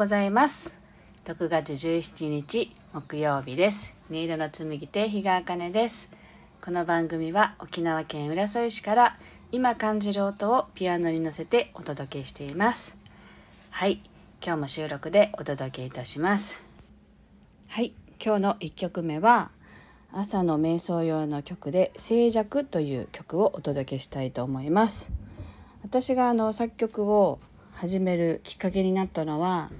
ございます。6月17日木曜日です。音色の紡手日川茜です。この番組は沖縄県浦添市から今感じる音をピアノに乗せてお届けしています。はい今日も収録でお届けいたします。はい今日の1曲目は朝の瞑想用の曲で静寂という曲をお届けしたいと思います。私があの作曲を始めるきっかけになったのは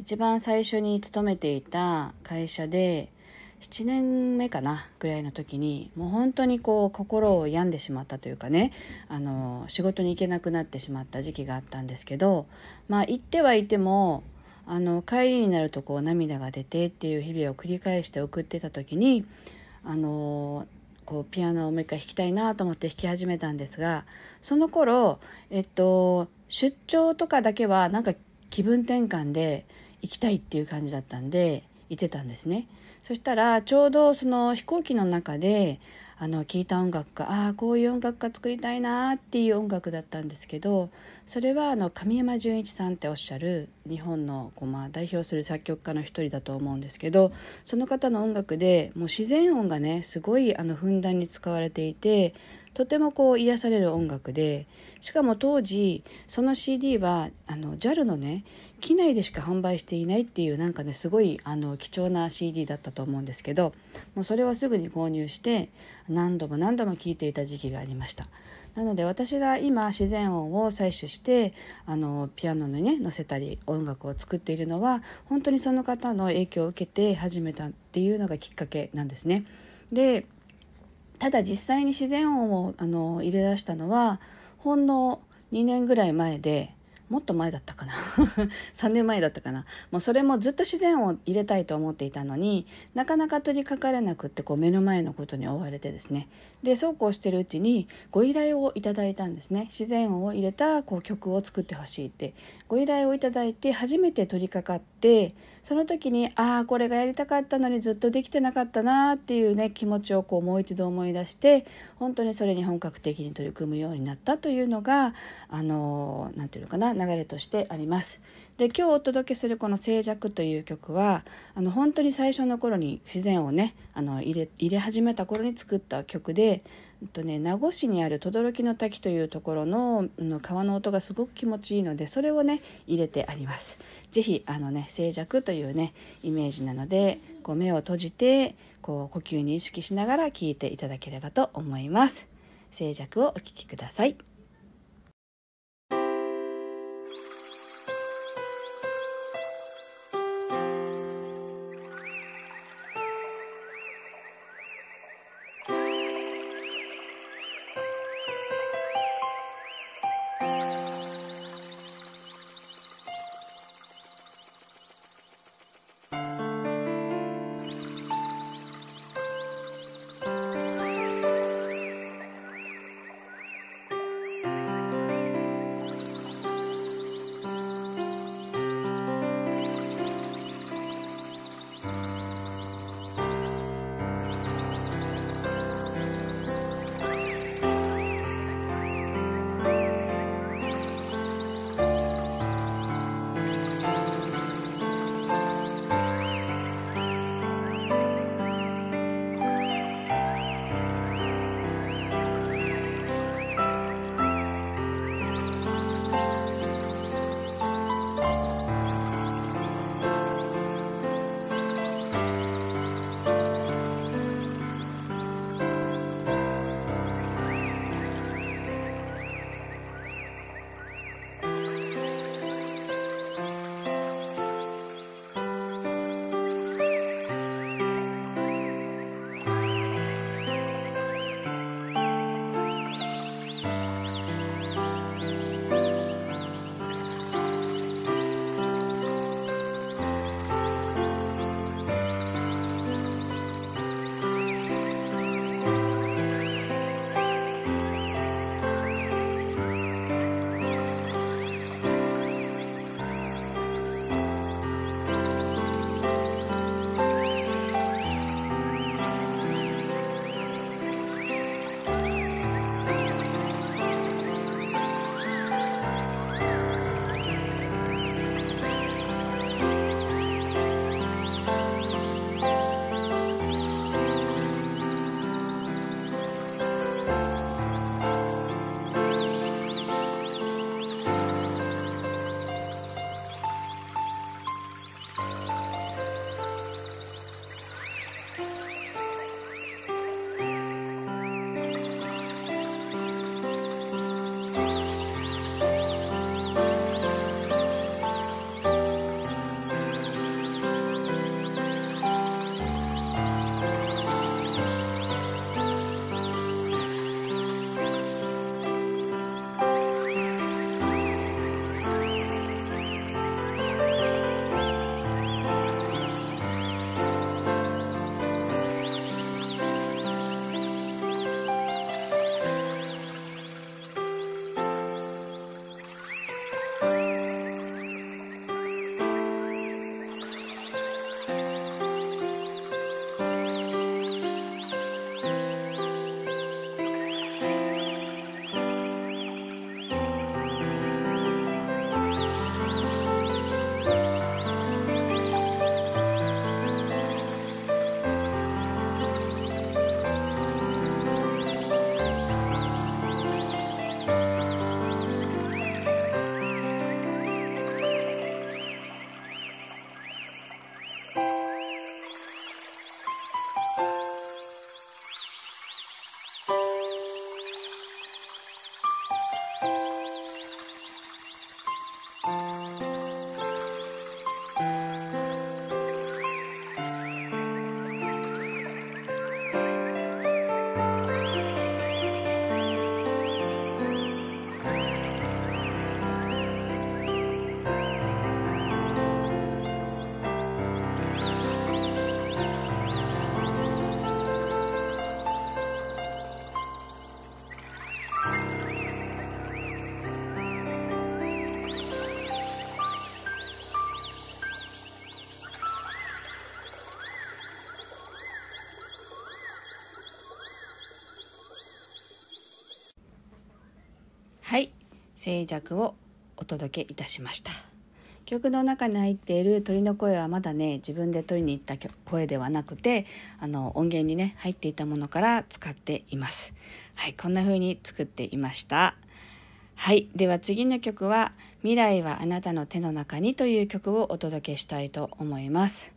一番最初に勤めていた会社で7年目かなぐらいの時にもう本当にこう心を病んでしまったというかねあの仕事に行けなくなってしまった時期があったんですけどまあ行ってはいてもあの帰りになるとこう涙が出てっていう日々を繰り返して送ってた時にあのこうピアノをもう一回弾きたいなと思って弾き始めたんですがその頃えっと出張とかだけはなんか気分転換で行きたいっていう感じだったんで行ってたんですね。そしたらちょうどその飛行機の中であの聞いた音楽がああこういう音楽が作りたいなっていう音楽だったんですけどそれはあの神山純一さんっておっしゃる日本のこう、まあ、代表する作曲家の一人だと思うんですけどその方の音楽でもう自然音がねすごいあのふんだんに使われていてとてもこう癒される音楽でしかも当時その CD はあの JAL のね機内でしか販売していないっていうなんかねすごいあの貴重な CD だったと思うんですけどもうそれをすぐに購入して何度も何度も聴いていた時期がありました。なので私が今自然音を採取してあのピアノにね載せたり音楽を作っているのは本当にその方の影響を受けて始めたっていうのがきっかけなんですね。でただ実際に自然音をあの入れ出したのはほんの2年ぐらい前でもっと前だったかな。3年前だったかな。もうそれもずっと自然を入れたいと思っていたのになかなか取りかかれなくってこう目の前のことに追われてですね。でそうこうしてるうちにご依頼をいただいたんですね自然音を入れたこう曲を作ってほしいってご依頼をいただいて初めて取りかかってその時にああこれがやりたかったのにずっとできてなかったなっていうね気持ちをこうもう一度思い出して本当にそれに本格的に取り組むようになったというのがあの何て言うのかな流れとしてあります。で今日お届けするこの「静寂」という曲はあの本当に最初の頃に自然をねあの入れ入れ始めた頃に作った曲で、えっとね、名護市にある轟の滝というところのの川の音がすごく気持ちいいのでそれをね入れてあります。是非あのね静寂というねイメージなのでこう目を閉じてこう呼吸に意識しながら聴いていただければと思います。静寂をお聴きください。はい。静寂をお届けいたしました。曲の中に入っている鳥の声はまだね自分で取りに行った声ではなくてあの音源にね入っていたものから使っています。はい。こんな風に作っていました。はい。では次の曲は未来はあなたの手の中にという曲をお届けしたいと思います。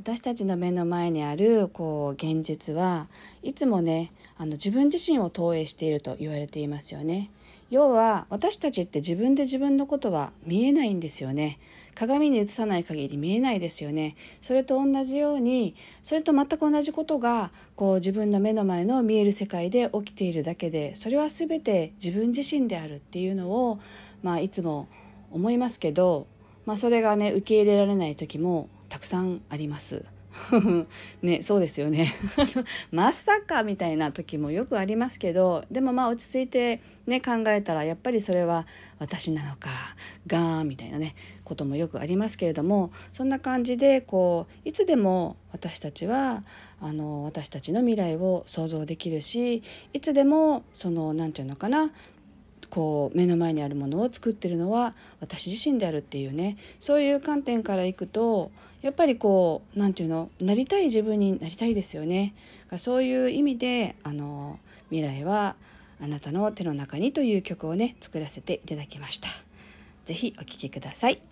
私たちの目の前にあるこう現実はいつもねあの自分自身を投影していると言われていますよね。要は私たちって自分で自分のことは見えないんですよね鏡に映さない限り見えないですよねそれと同じようにそれと全く同じことがこう自分の目の前の見える世界で起きているだけでそれは全て自分自身であるっていうのを、まあ、いつも思いますけど、まあ、それがね受け入れられない時もたくさんあります。ねそうですよね。まさかみたいな時もよくありますけどでもまあ落ち着いてね考えたらやっぱりそれは私なのかガーンみたいなねこともよくありますけれどもそんな感じでこういつでも私たちはあの私たちの未来を想像できるしいつでもその何て言うのかなこう目の前にあるものを作ってるのは私自身であるっていうねそういう観点からいくとやっぱりこう何て言うのなりたい自分になりたいですよね。そういう意味であの未来はあなたの手の中にという曲をね作らせていただきました。是非お聴きください。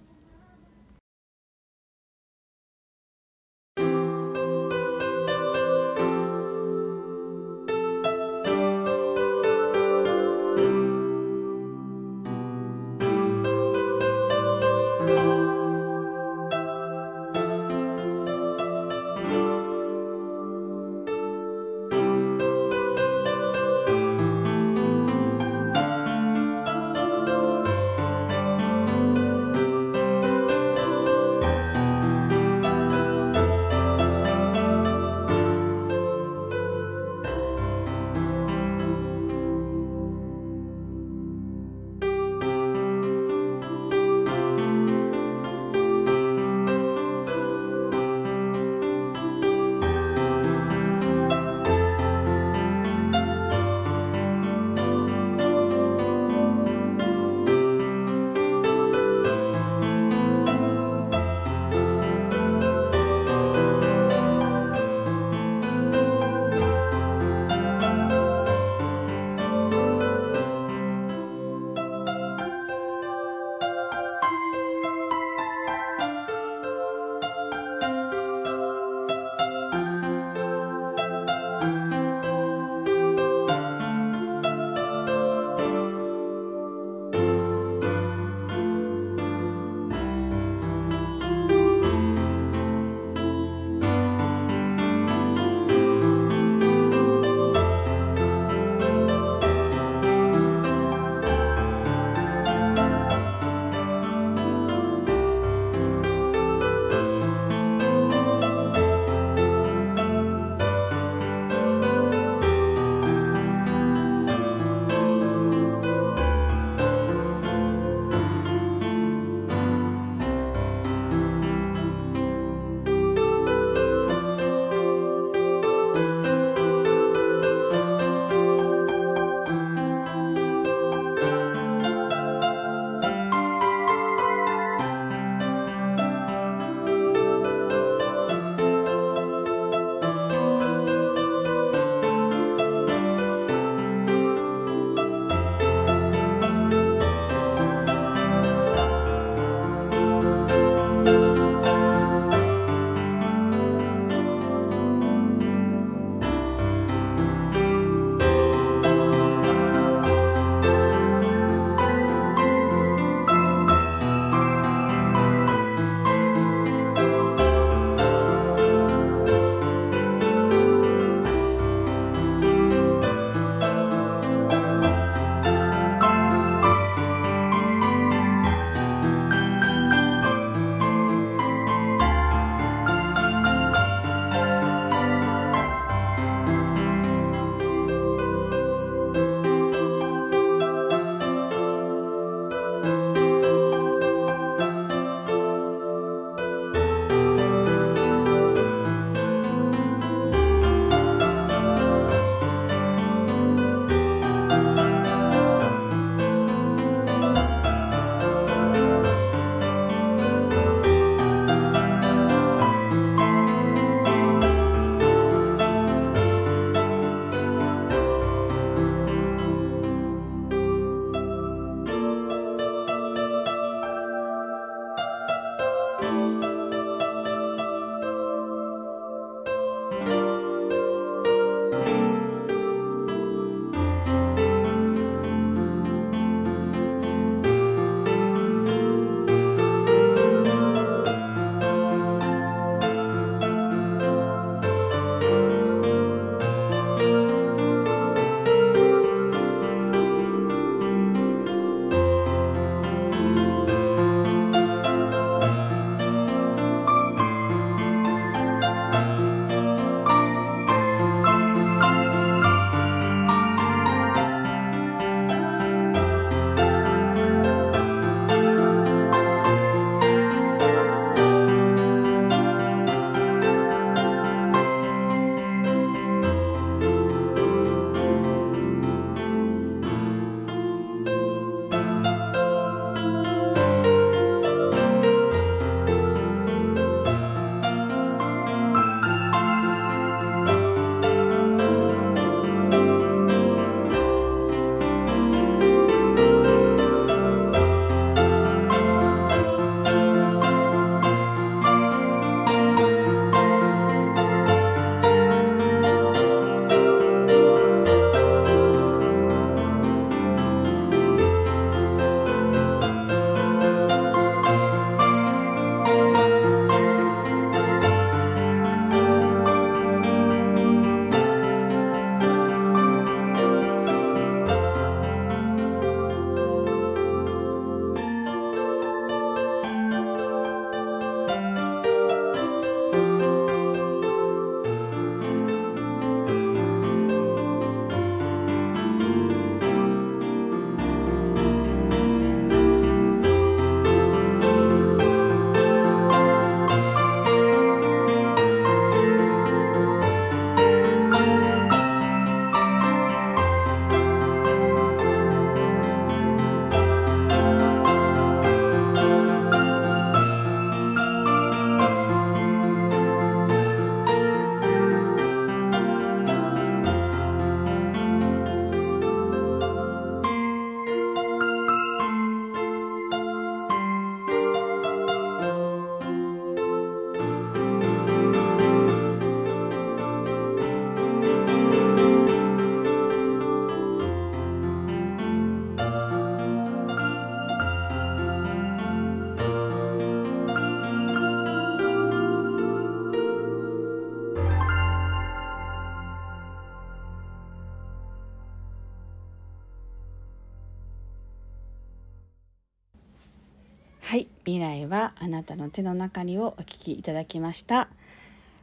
未来はあなたの手の中にをお聞きいただきました。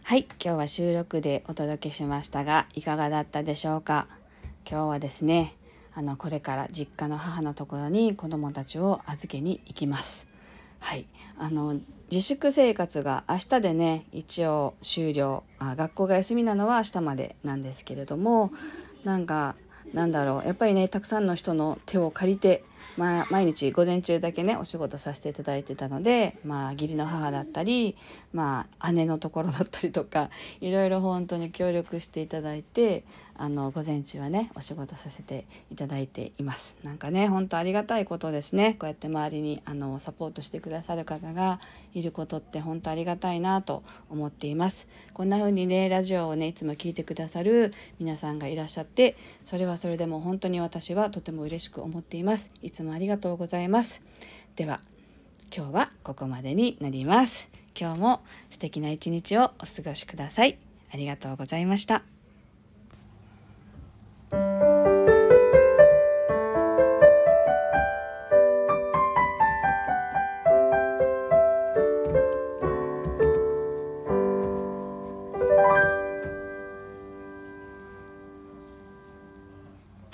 はい今日は収録でお届けしましたがいかがだったでしょうか？今日はですねあのこれから実家の母のところに子供たちを預けに行きます。はいあの自粛生活が明日でね一応終了あ学校が休みなのは明日までなんですけれどもなんかなんだろうやっぱりねたくさんの人の手を借りてまあ、毎日午前中だけねお仕事させていただいてたので、まあ、義理の母だったり、まあ、姉のところだったりとかいろいろ本当に協力していただいてあの午前中はねお仕事させていただいています。なんかね本当ありがたいことですね。こうやって周りにあのサポートしてくださる方がいることって本当ありがたいなと思っています。こんな風にねラジオをねいつも聞いてくださる皆さんがいらっしゃってそれはそれでも本当に私はとても嬉しく思っています。いつもありがとうございます。では今日はここまでになります。今日も素敵な一日をお過ごしください。ありがとうございました。